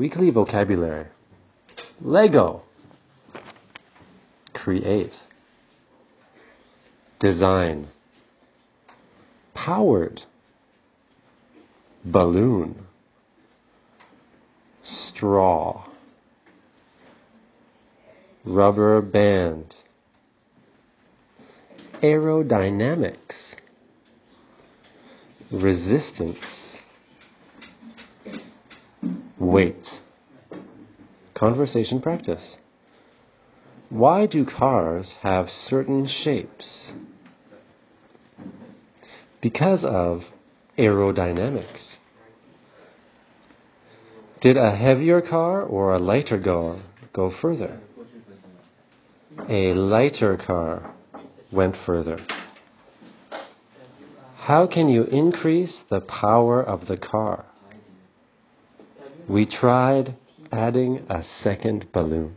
Weekly vocabulary Lego. Create. Design. Powered. Balloon. Straw. Rubber band. Aerodynamics. Resistance. Weight. Conversation practice. Why do cars have certain shapes? Because of aerodynamics. Did a heavier car or a lighter car go further? A lighter car went further. How can you increase the power of the car? We tried adding a second balloon.